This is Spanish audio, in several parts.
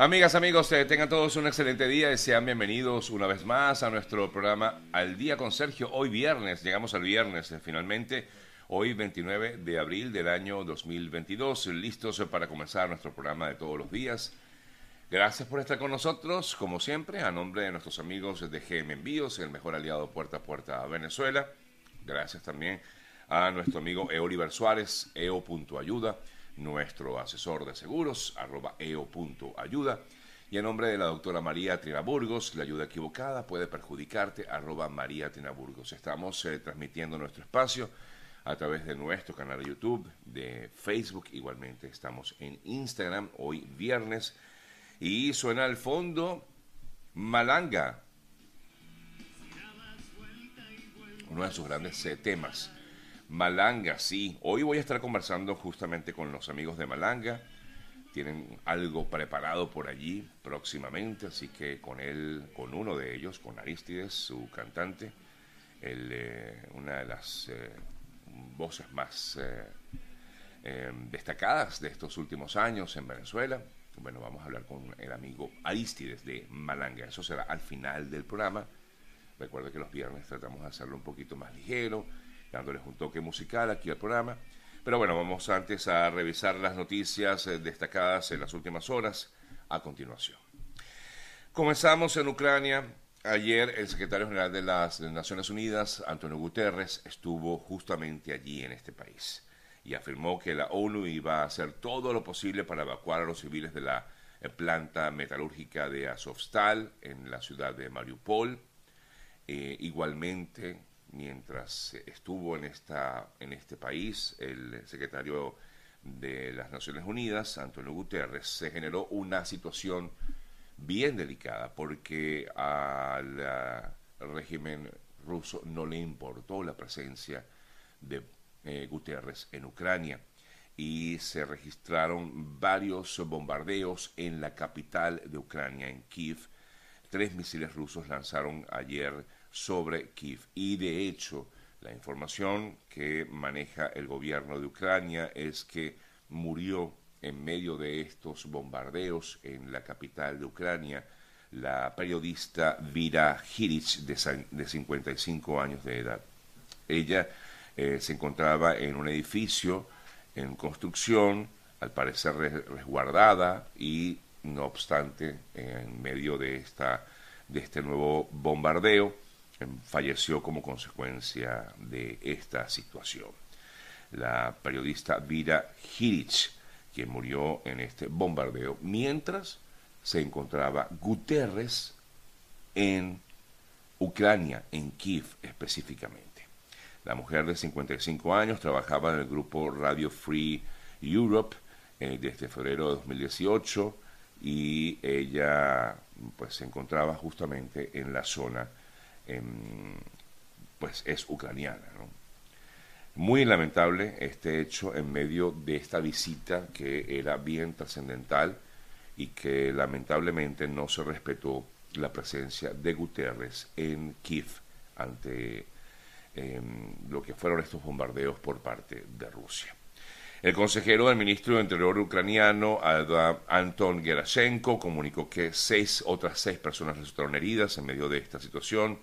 Amigas, amigos, eh, tengan todos un excelente día y sean bienvenidos una vez más a nuestro programa Al Día con Sergio. Hoy viernes, llegamos al viernes eh, finalmente, hoy 29 de abril del año 2022, listos para comenzar nuestro programa de todos los días. Gracias por estar con nosotros, como siempre, a nombre de nuestros amigos de GM Envíos, el mejor aliado puerta a puerta a Venezuela. Gracias también a nuestro amigo Eoliver Suárez, eo.ayuda nuestro asesor de seguros, arroba eo.ayuda. Y en nombre de la doctora María Trinaburgos, la ayuda equivocada puede perjudicarte, arroba María Trinaburgos. Estamos eh, transmitiendo nuestro espacio a través de nuestro canal de YouTube, de Facebook, igualmente estamos en Instagram, hoy viernes, y suena al fondo Malanga, uno de sus grandes eh, temas. Malanga, sí. Hoy voy a estar conversando justamente con los amigos de Malanga. Tienen algo preparado por allí próximamente, así que con él, con uno de ellos, con Aristides, su cantante, eh, una de las eh, voces más eh, destacadas de estos últimos años en Venezuela. Bueno, vamos a hablar con el amigo Aristides de Malanga. Eso será al final del programa. Recuerde que los viernes tratamos de hacerlo un poquito más ligero dándoles un toque musical aquí al programa. Pero bueno, vamos antes a revisar las noticias eh, destacadas en las últimas horas a continuación. Comenzamos en Ucrania. Ayer el secretario general de las Naciones Unidas, Antonio Guterres, estuvo justamente allí en este país y afirmó que la ONU iba a hacer todo lo posible para evacuar a los civiles de la eh, planta metalúrgica de Azovstal en la ciudad de Mariupol. Eh, igualmente mientras estuvo en, esta, en este país, el secretario de las Naciones Unidas, Antonio Guterres, se generó una situación bien delicada porque al régimen ruso no le importó la presencia de eh, Guterres en Ucrania y se registraron varios bombardeos en la capital de Ucrania, en Kiev. Tres misiles rusos lanzaron ayer sobre Kiev. Y de hecho, la información que maneja el gobierno de Ucrania es que murió en medio de estos bombardeos en la capital de Ucrania la periodista Vira Hiric, de, 55 años de edad. Ella eh, se encontraba en un edificio en construcción, al parecer resguardada, y no obstante, en medio de, esta, de este nuevo bombardeo, falleció como consecuencia de esta situación. La periodista Vira Hiric, quien murió en este bombardeo, mientras se encontraba Guterres en Ucrania, en Kiev específicamente. La mujer de 55 años trabajaba en el grupo Radio Free Europe eh, desde febrero de 2018 y ella pues se encontraba justamente en la zona pues es ucraniana. Muy lamentable este hecho en medio de esta visita que era bien trascendental y que lamentablemente no se respetó la presencia de Guterres en Kiev ante em, lo que fueron estos bombardeos por parte de Rusia. El consejero del ministro de Interior ucraniano, Anton Gerashenko, comunicó que seis, otras seis personas resultaron heridas en medio de esta situación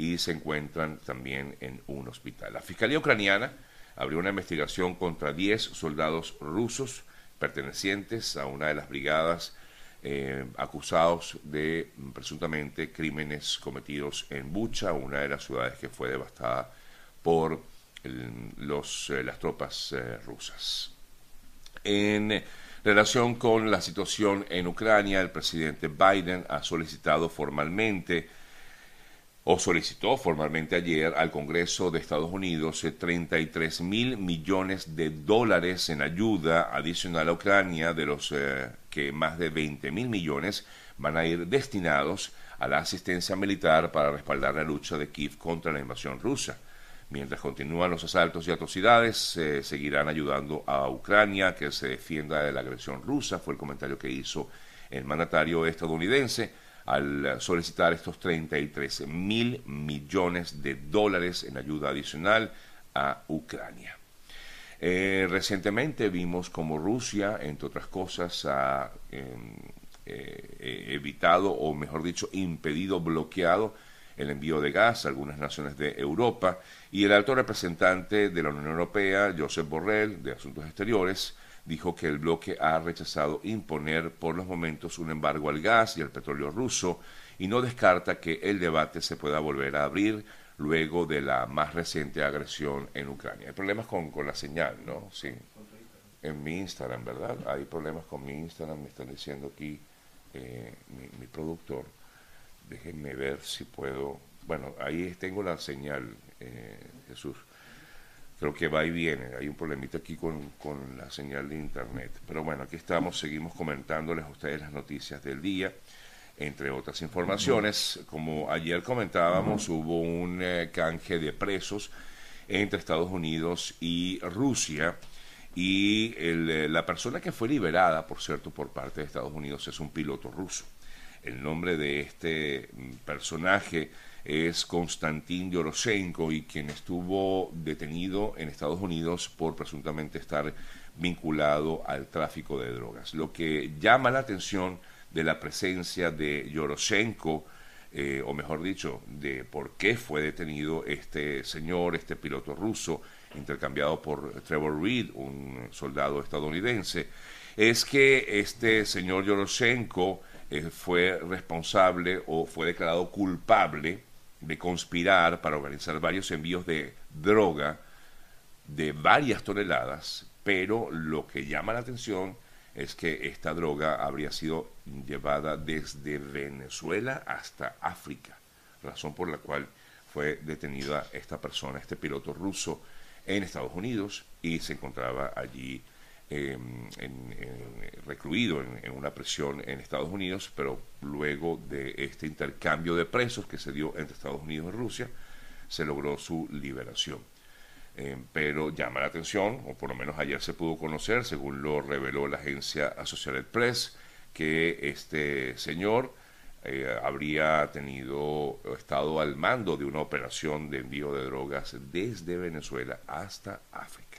y se encuentran también en un hospital. La Fiscalía Ucraniana abrió una investigación contra 10 soldados rusos pertenecientes a una de las brigadas eh, acusados de presuntamente crímenes cometidos en Bucha, una de las ciudades que fue devastada por los, eh, las tropas eh, rusas. En relación con la situación en Ucrania, el presidente Biden ha solicitado formalmente o solicitó formalmente ayer al Congreso de Estados Unidos 33 eh, mil millones de dólares en ayuda adicional a Ucrania, de los eh, que más de 20 mil millones van a ir destinados a la asistencia militar para respaldar la lucha de Kiev contra la invasión rusa. Mientras continúan los asaltos y atrocidades, se seguirán ayudando a Ucrania que se defienda de la agresión rusa, fue el comentario que hizo el mandatario estadounidense al solicitar estos 33 mil millones de dólares en ayuda adicional a Ucrania. Eh, recientemente vimos como Rusia, entre otras cosas, ha em, eh, evitado o mejor dicho impedido, bloqueado el envío de gas a algunas naciones de Europa y el alto representante de la Unión Europea, Josep Borrell, de Asuntos Exteriores, dijo que el bloque ha rechazado imponer por los momentos un embargo al gas y al petróleo ruso y no descarta que el debate se pueda volver a abrir luego de la más reciente agresión en Ucrania. Hay problemas con, con la señal, ¿no? Sí. En mi Instagram, ¿verdad? Hay problemas con mi Instagram, me están diciendo aquí eh, mi, productor. Déjenme ver si puedo. Bueno, ahí tengo la señal, eh, Jesús. Creo que va y viene. Hay un problemita aquí con, con la señal de internet. Pero bueno, aquí estamos, seguimos comentándoles a ustedes las noticias del día entre otras informaciones. Como ayer comentábamos, hubo un eh, canje de presos entre Estados Unidos y Rusia. Y eh, la persona que fue liberada, por cierto, por parte de Estados Unidos es un piloto ruso. El nombre de este mm, personaje es Konstantin Yoroshenko y quien estuvo detenido en Estados Unidos por presuntamente estar vinculado al tráfico de drogas. Lo que llama la atención de la presencia de Yoroshenko, eh, o mejor dicho, de por qué fue detenido este señor, este piloto ruso, intercambiado por Trevor Reed, un soldado estadounidense, es que este señor Yoroshenko eh, fue responsable o fue declarado culpable de conspirar para organizar varios envíos de droga de varias toneladas, pero lo que llama la atención es que esta droga habría sido llevada desde Venezuela hasta África, razón por la cual fue detenida esta persona, este piloto ruso, en Estados Unidos y se encontraba allí em, recluido en, una prisión en Estados Unidos, pero luego de este intercambio de presos que se dio entre Estados Unidos y Rusia, se logró su liberación. Eh, pero llama la atención, o por lo menos ayer se pudo conocer, según lo reveló la agencia Associated Press, que este señor eh, habría tenido estado al mando de una operación de envío de drogas desde Venezuela hasta África.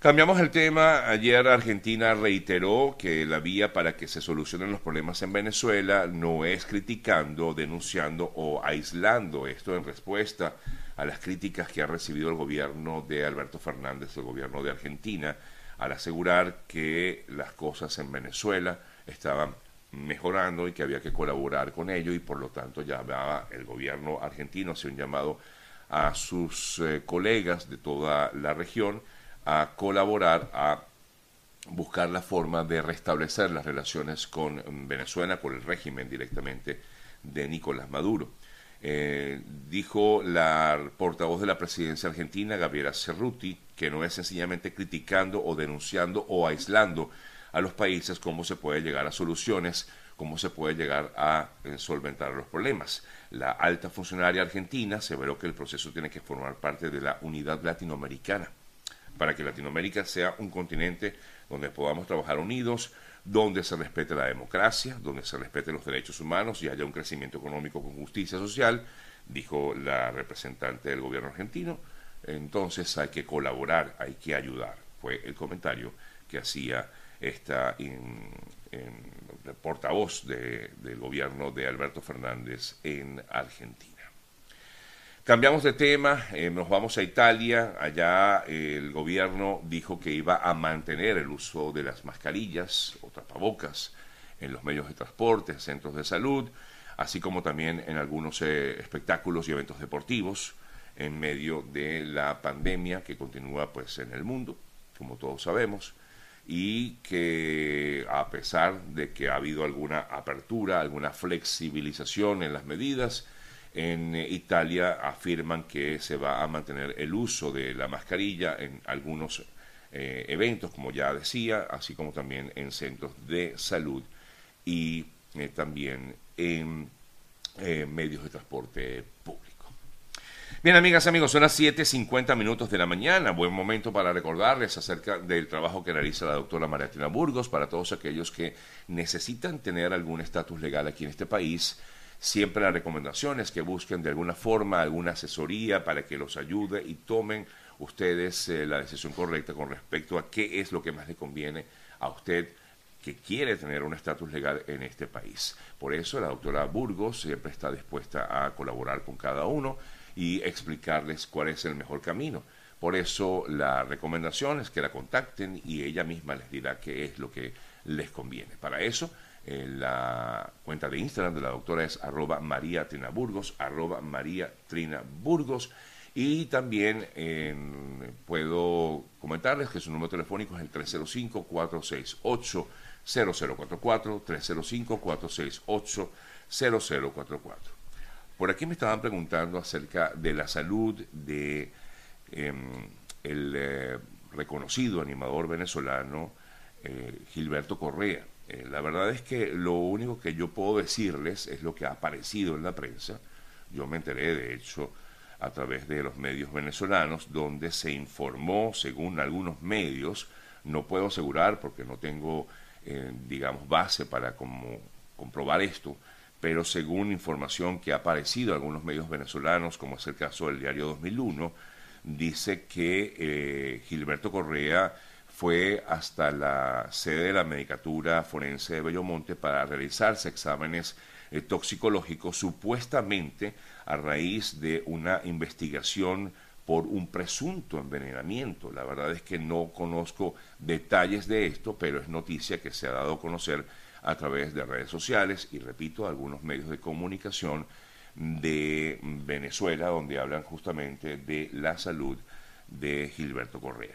Cambiamos el tema. Ayer Argentina reiteró que la vía para que se solucionen los problemas en Venezuela no es criticando, denunciando o aislando. Esto en respuesta a las críticas que ha recibido el gobierno de Alberto Fernández, el gobierno de Argentina, al asegurar que las cosas en Venezuela estaban mejorando y que había que colaborar con ello y por lo tanto llamaba el gobierno argentino, hacía un llamado a sus eh, colegas de toda la región a colaborar, a buscar la forma de restablecer las relaciones con Venezuela, con el régimen directamente de Nicolás Maduro. Eh, dijo la portavoz de la presidencia argentina, Gabriela Cerruti, que no es sencillamente criticando o denunciando o aislando a los países cómo se puede llegar a soluciones, cómo se puede llegar a eh, solventar los problemas. La alta funcionaria argentina se veró que el proceso tiene que formar parte de la unidad latinoamericana, para que Latinoamérica sea un continente donde podamos trabajar unidos, donde se respete la democracia, donde se respeten los derechos humanos y haya un crecimiento económico con justicia social, dijo la representante del gobierno argentino. Entonces hay que colaborar, hay que ayudar. Fue el comentario que hacía esta portavoz del gobierno de Alberto Fernández en Argentina. Cambiamos de tema, eh, nos vamos a Italia. Allá eh, el gobierno dijo que iba a mantener el uso de las mascarillas o tapabocas en los medios de transporte, centros de salud, así como también en algunos eh, espectáculos y eventos deportivos en medio de la pandemia que continúa pues en el mundo, como todos sabemos, y que a pesar de que ha habido alguna apertura, alguna flexibilización en las medidas, en eh, Italia afirman que se va a mantener el uso de la mascarilla en algunos eh, eventos, como ya decía, así como también en centros de salud y eh, también en medios de transporte público. Bien, amigas, amigos, son las 7.50 minutos de la mañana. Buen momento para recordarles acerca del trabajo que realiza la doctora Mariatina Burgos para todos aquellos que necesitan tener algún estatus legal aquí en este país Siempre la recomendación es que busquen de alguna forma alguna asesoría para que los ayude y tomen ustedes eh, la decisión correcta con respecto a qué es lo que más le conviene a usted que quiere tener un estatus legal en este país. Por eso la doctora Burgos siempre está dispuesta a colaborar con cada uno y explicarles cuál es el mejor camino. Por eso la recomendación es que la contacten y ella misma les dirá qué es lo que les conviene. Para eso, la cuenta de Instagram de la doctora es arroba María Trina Burgos, arroba María Trina Burgos. Y también puedo comentarles que su número telefónico es el 305-468. 0044 305 468 0044. Por aquí me estaban preguntando acerca de la salud de em, el eh, reconocido animador venezolano eh, Gilberto Correa. Eh, la verdad es que lo único que yo puedo decirles es lo que ha aparecido en la prensa. Yo me enteré, de hecho, a través de los medios venezolanos, donde se informó, según algunos medios, no puedo asegurar porque no tengo, digamos, base para como comprobar esto, pero según información que ha aparecido en algunos medios venezolanos, como es el caso del diario 2001, dice que eh, Gilberto Correa fue hasta la sede de la Medicatura Forense de Bellomonte para realizarse exámenes eh, toxicológicos, supuestamente a raíz de una investigación por un presunto envenenamiento. La verdad es que no conozco detalles de esto, pero es noticia que se ha dado a conocer a través de redes sociales y, repito, algunos medios de comunicación de Venezuela, donde hablan justamente de la salud de Gilberto Correa.